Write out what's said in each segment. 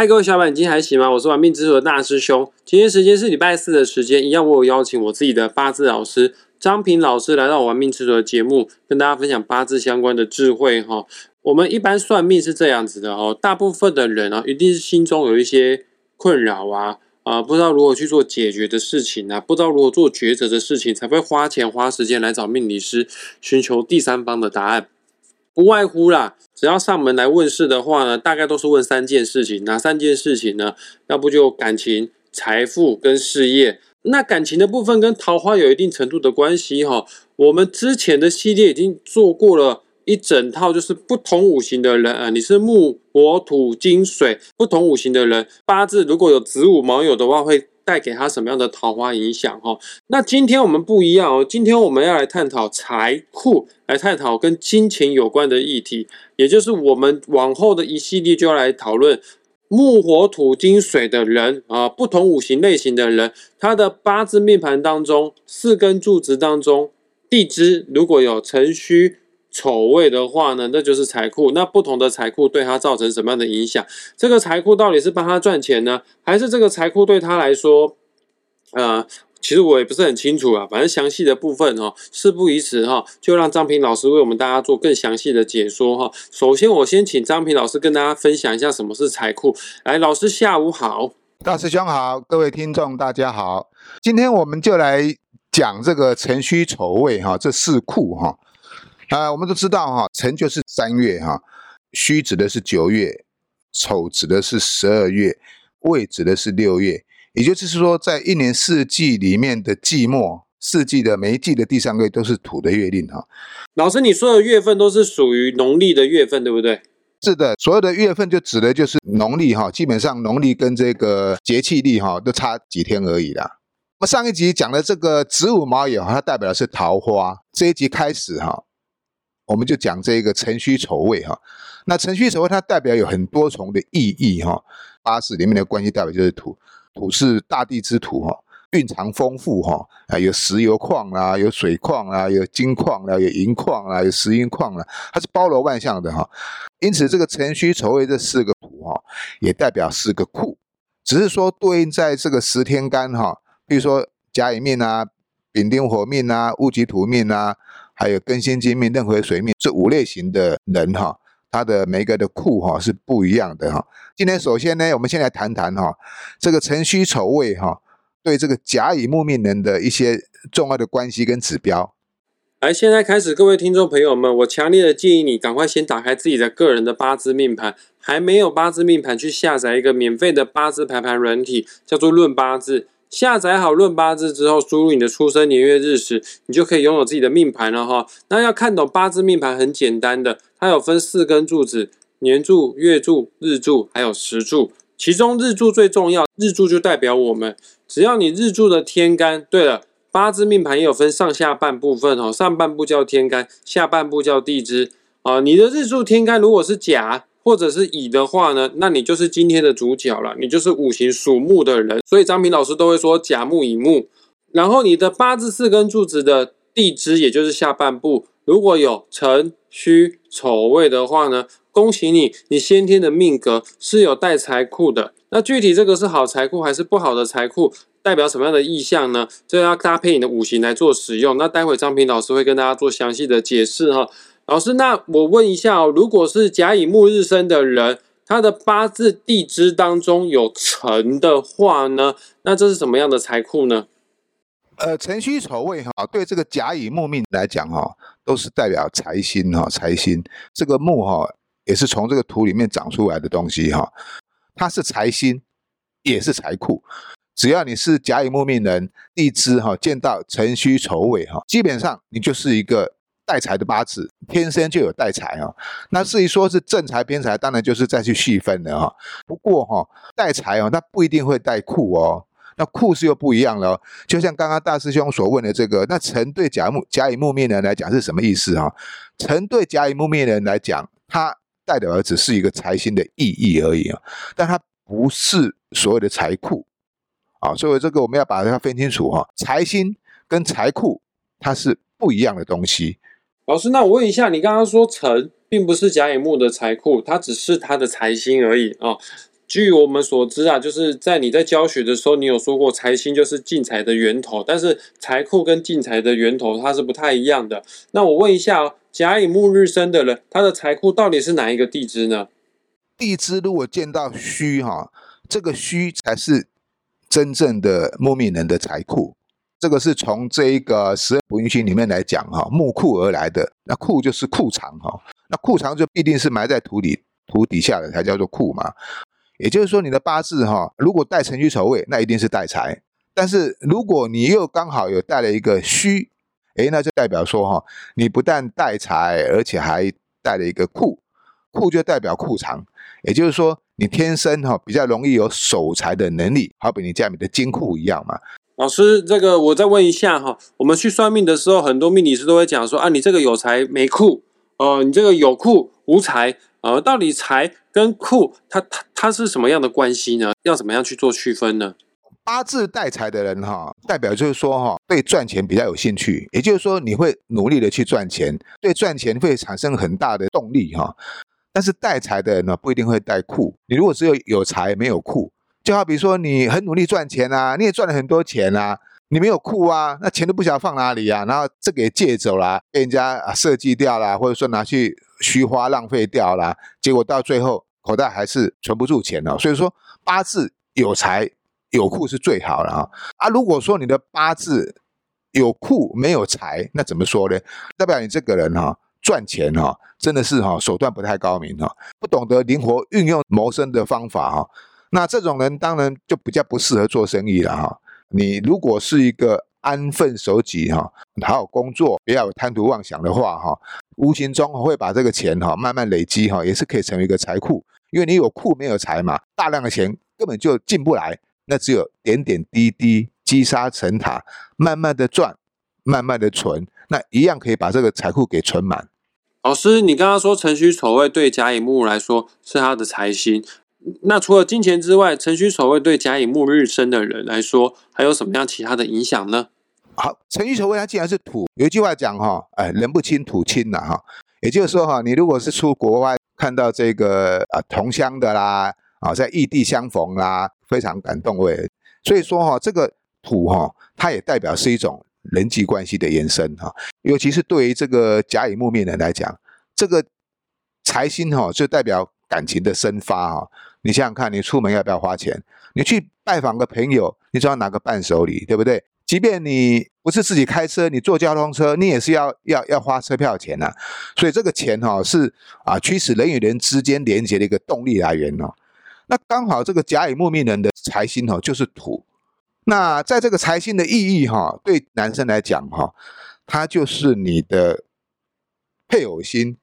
嗨，各位小伙伴，你今天还行吗？我是玩命之徒的大师兄。今天时间是礼拜四的时间，一样我有邀请我自己的八字老师张平老师来到我玩命之徒的节目，跟大家分享八字相关的智慧哈。我们一般算命是这样子的哦，大部分的人啊，一定是心中有一些困扰啊啊，不知道如何去做解决的事情啊，不知道如何做抉择的事情，才会花钱花时间来找命理师，寻求第三方的答案。不外乎啦，只要上门来问事的话呢，大概都是问三件事情。哪三件事情呢？要不就感情、财富跟事业。那感情的部分跟桃花有一定程度的关系哈。我们之前的系列已经做过了一整套，就是不同五行的人啊，你是木、火、土、金、水，不同五行的人八字如果有子午卯酉的话，会。带给他什么样的桃花影响？哈，那今天我们不一样哦。今天我们要来探讨财库，来探讨跟金钱有关的议题，也就是我们往后的一系列就要来讨论木、火、土、金、水的人啊，不同五行类型的人，他的八字命盘当中四根柱子当中，地支如果有辰戌。丑位的话呢，那就是财库。那不同的财库对他造成什么样的影响？这个财库到底是帮他赚钱呢，还是这个财库对他来说，呃，其实我也不是很清楚啊。反正详细的部分哈，事不宜迟哈，就让张平老师为我们大家做更详细的解说哈。首先，我先请张平老师跟大家分享一下什么是财库。来，老师下午好，大师兄好，各位听众大家好。今天我们就来讲这个辰戌丑未哈，这四库哈。啊，我们都知道哈，辰就是三月哈，戌指的是九月，丑指的是十二月，未指的是六月。也就是说，在一年四季里面的季末，四季的每一季的第三个月都是土的月令哈。老师，你说的月份都是属于农历的月份，对不对？是的，所有的月份就指的就是农历哈，基本上农历跟这个节气历哈都差几天而已啦。那么上一集讲的这个子午卯酉，它代表的是桃花。这一集开始哈。我们就讲这个辰戌丑未哈，那辰戌丑未它代表有很多重的意义哈。八字里面的关系代表就是土，土是大地之土哈，蕴藏丰富哈，啊有石油矿啦，有水矿啦，有金矿啦，有银矿啦，有石英矿啦，它是包罗万象的哈。因此这个辰戌丑未这四个土哈，也代表四个库，只是说对应在这个十天干哈，比如说甲乙命啊、丙丁火命啊、戊己土命啊。还有庚辛金命、壬癸水命这五类型的人哈，他的每个的库哈是不一样的哈。今天首先呢，我们先来谈谈哈，这个辰戌丑未哈对这个甲乙木命人的一些重要的关系跟指标。来，现在开始，各位听众朋友们，我强烈的建议你赶快先打开自己的个人的八字命盘，还没有八字命盘，去下载一个免费的八字排盘软体，叫做论八字。下载好论八字之后，输入你的出生年月日时，你就可以拥有自己的命盘了哈。那要看懂八字命盘很简单的，它有分四根柱子：年柱、月柱、日柱，还有时柱。其中日柱最重要，日柱就代表我们。只要你日柱的天干，对了，八字命盘也有分上下半部分哦，上半部叫天干，下半部叫地支啊。你的日柱天干如果是甲。或者是乙的话呢，那你就是今天的主角了，你就是五行属木的人，所以张平老师都会说甲木乙木。然后你的八字四根柱子的地支，也就是下半部，如果有辰戌丑未的话呢，恭喜你，你先天的命格是有带财库的。那具体这个是好财库还是不好的财库，代表什么样的意象呢？这要搭配你的五行来做使用。那待会张平老师会跟大家做详细的解释哈。老师，那我问一下哦，如果是甲乙木日生的人，他的八字地支当中有辰的话呢，那这是什么样的财库呢？呃，辰戌丑未哈，对这个甲乙木命来讲哈，都是代表财星哈，财星这个木哈也是从这个土里面长出来的东西哈，它是财星，也是财库。只要你是甲乙木命人，地支哈见到辰戌丑未哈，基本上你就是一个。带财的八字天生就有带财啊，那至于说是正财偏财，当然就是再去细分了啊。不过哈，带财哦，那不一定会带库哦，那库是又不一样了。就像刚刚大师兄所问的这个，那辰对甲木甲乙木命人来讲是什么意思啊？辰对甲乙木命人来讲，他带的儿子是一个财星的意义而已啊，但他不是所谓的财库啊，所以这个我们要把它分清楚哈。财星跟财库它是不一样的东西。老师，那我问一下，你刚刚说辰并不是甲乙木的财库，它只是它的财星而已啊。据我们所知啊，就是在你在教学的时候，你有说过财星就是进财的源头，但是财库跟进财的源头它是不太一样的。那我问一下哦，甲乙木日生的人，他的财库到底是哪一个地支呢？地支如果见到戌哈，这个戌才是真正的木命人的财库。这个是从这一个十二不运星里面来讲哈，木库而来的。那库就是库藏哈，那库藏就必定是埋在土里土底下的才叫做库嘛。也就是说，你的八字哈，如果带辰戌丑未，那一定是带财。但是如果你又刚好有带了一个戌，诶，那就代表说哈，你不但带财，而且还带了一个库，库就代表库藏。也就是说，你天生哈比较容易有守财的能力，好比你家里的金库一样嘛。老师，这个我再问一下哈，我们去算命的时候，很多命理师都会讲说啊，你这个有财没库，哦，你这个有库无财，呃，到底财跟库它它它是什么样的关系呢？要怎么样去做区分呢？八字带财的人哈，代表就是说哈，对赚钱比较有兴趣，也就是说你会努力的去赚钱，对赚钱会产生很大的动力哈。但是带财的人呢，不一定会带库。你如果只有有财没有库。就好比说，你很努力赚钱啊，你也赚了很多钱啊，你没有库啊，那钱都不晓得放哪里啊，然后这个也借走了，被人家设计掉了，或者说拿去虚花浪费掉了，结果到最后口袋还是存不住钱哦。所以说八字有财有库是最好的啊。啊，如果说你的八字有库没有财，那怎么说呢？代表你这个人哈赚钱哈真的是哈手段不太高明哈，不懂得灵活运用谋生的方法哈。那这种人当然就比较不适合做生意了哈。你如果是一个安分守己哈，好好工作，不要贪图妄想的话哈，无形中会把这个钱哈慢慢累积哈，也是可以成为一个财库。因为你有库没有财嘛，大量的钱根本就进不来，那只有点点滴滴积沙成塔，慢慢的赚，慢慢的存，那一样可以把这个财库给存满。老师，你刚刚说辰戌丑未对甲乙木来说是他的财星。那除了金钱之外，辰戌丑未对甲乙木日生的人来说，还有什么样其他的影响呢？好，辰戌丑未它既然是土，有一句话讲哈，哎，人不亲土亲呐哈，也就是说哈，你如果是出国外看到这个啊同乡的啦，啊在异地相逢啦，非常感动位。所以说哈，这个土哈，它也代表是一种人际关系的延伸哈，尤其是对于这个甲乙木命人来讲，这个财星哈就代表感情的生发哈。你想想看，你出门要不要花钱？你去拜访个朋友，你总要拿个伴手礼，对不对？即便你不是自己开车，你坐交通车，你也是要要要花车票钱呐。所以这个钱哈是啊驱使人与人之间连接的一个动力来源哦。那刚好这个甲乙木命人的财星哈就是土。那在这个财星的意义哈，对男生来讲哈，它就是你的配偶星，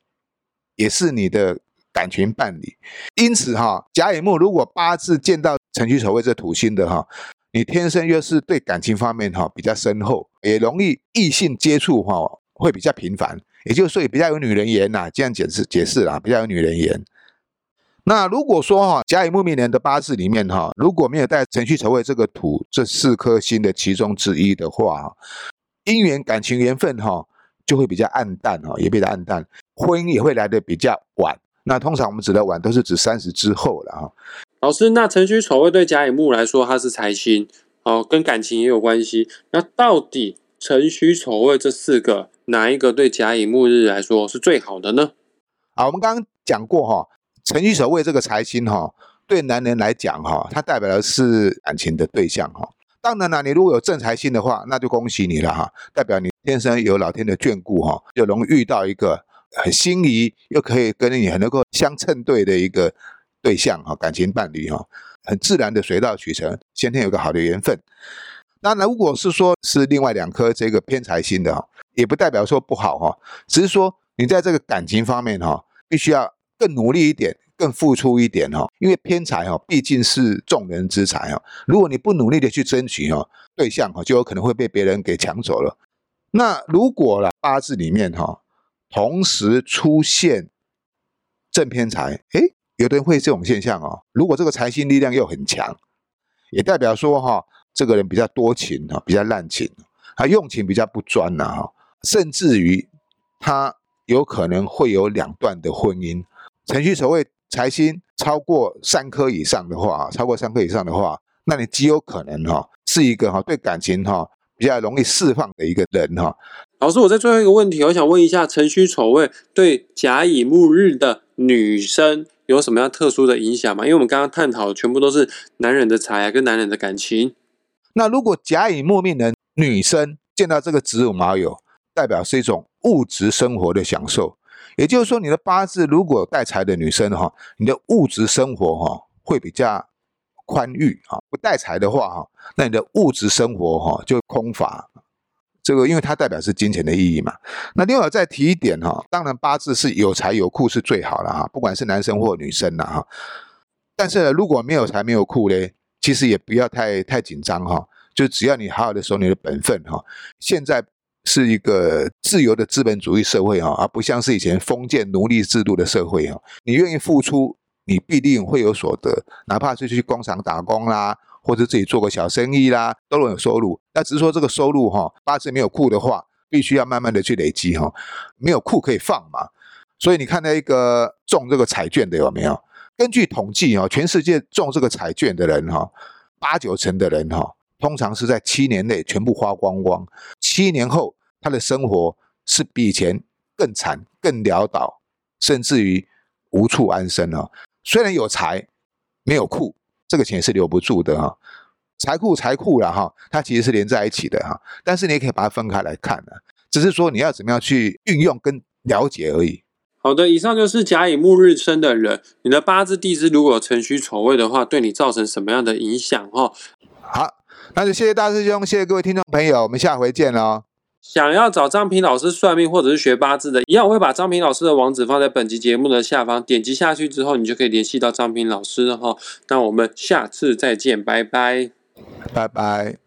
也是你的。感情伴侣，因此哈，甲乙木如果八字见到辰戌丑未这土星的哈，你天生又是对感情方面哈比较深厚，也容易异性接触哈会比较频繁，也就是说比较有女人缘呐，这样解释解释啦，比较有女人缘。那如果说哈甲乙木命年的八字里面哈，如果没有带辰戌丑未这个土这四颗星的其中之一的话，姻缘感情缘分哈就会比较暗淡哈，也比较暗淡，婚姻也会来的比较晚。那通常我们指的晚都是指三十之后了哈。老师，那辰戌丑未对甲乙木来说，它是财星哦，跟感情也有关系。那到底辰戌丑未这四个哪一个对甲乙木日来说是最好的呢？啊，我们刚刚讲过哈，辰戌丑未这个财星哈，对男人来讲哈，它代表的是感情的对象哈。当然了，你如果有正财星的话，那就恭喜你了哈，代表你天生有老天的眷顾哈，就容易遇到一个。很心仪又可以跟你很能够相称对的一个对象哈，感情伴侣哈，很自然的水到渠成，先天有个好的缘分。那如果是说是另外两颗这个偏财星的哈，也不代表说不好哈，只是说你在这个感情方面哈，必须要更努力一点，更付出一点哈，因为偏财哈毕竟是众人之财哈，如果你不努力的去争取哈，对象哈就有可能会被别人给抢走了。那如果了八字里面哈。同时出现正偏财，诶，有的人会这种现象哦。如果这个财星力量又很强，也代表说哈，这个人比较多情哈，比较滥情，他用情比较不专呐哈，甚至于他有可能会有两段的婚姻。辰戌丑未财星超过三颗以上的话，超过三颗以上的话，那你极有可能哈是一个哈对感情哈比较容易释放的一个人哈。老师，我在最后一个问题，我想问一下，辰戌丑未对甲乙木日的女生有什么样特殊的影响吗？因为我们刚刚探讨的全部都是男人的财啊跟男人的感情。那如果甲乙木命人女生见到这个子午卯酉，代表是一种物质生活的享受。也就是说，你的八字如果带财的女生哈，你的物质生活哈会比较宽裕啊；不带财的话哈，那你的物质生活哈就空乏。这个因为它代表是金钱的意义嘛。那另外再提一点哈，当然八字是有财有库是最好的哈，不管是男生或女生的哈。但是，如果没有财没有库呢，其实也不要太太紧张哈，就只要你好好的守你的本分哈。现在。是一个自由的资本主义社会哈，而不像是以前封建奴隶制度的社会哈。你愿意付出，你必定会有所得，哪怕是去工厂打工啦，或者自己做个小生意啦，都能有收入。那只是说这个收入哈，八字没有库的话，必须要慢慢的去累积哈，没有库可以放嘛。所以你看那个中这个彩券的有没有？根据统计哈，全世界中这个彩券的人哈，八九成的人哈，通常是在七年内全部花光光，七年后。他的生活是比以前更惨、更潦倒，甚至于无处安身啊！虽然有财，没有库，这个钱是留不住的哈。财库财库了哈，它其实是连在一起的哈。但是你也可以把它分开来看的，只是说你要怎么样去运用跟了解而已。好的，以上就是甲乙木日生的人，你的八字地支如果辰戌丑未的话，对你造成什么样的影响哈？好，那就谢谢大师兄，谢谢各位听众朋友，我们下回见喽。想要找张平老师算命或者是学八字的，一样我会把张平老师的网址放在本集节目的下方，点击下去之后，你就可以联系到张平老师了哈。那我们下次再见，拜拜，拜拜。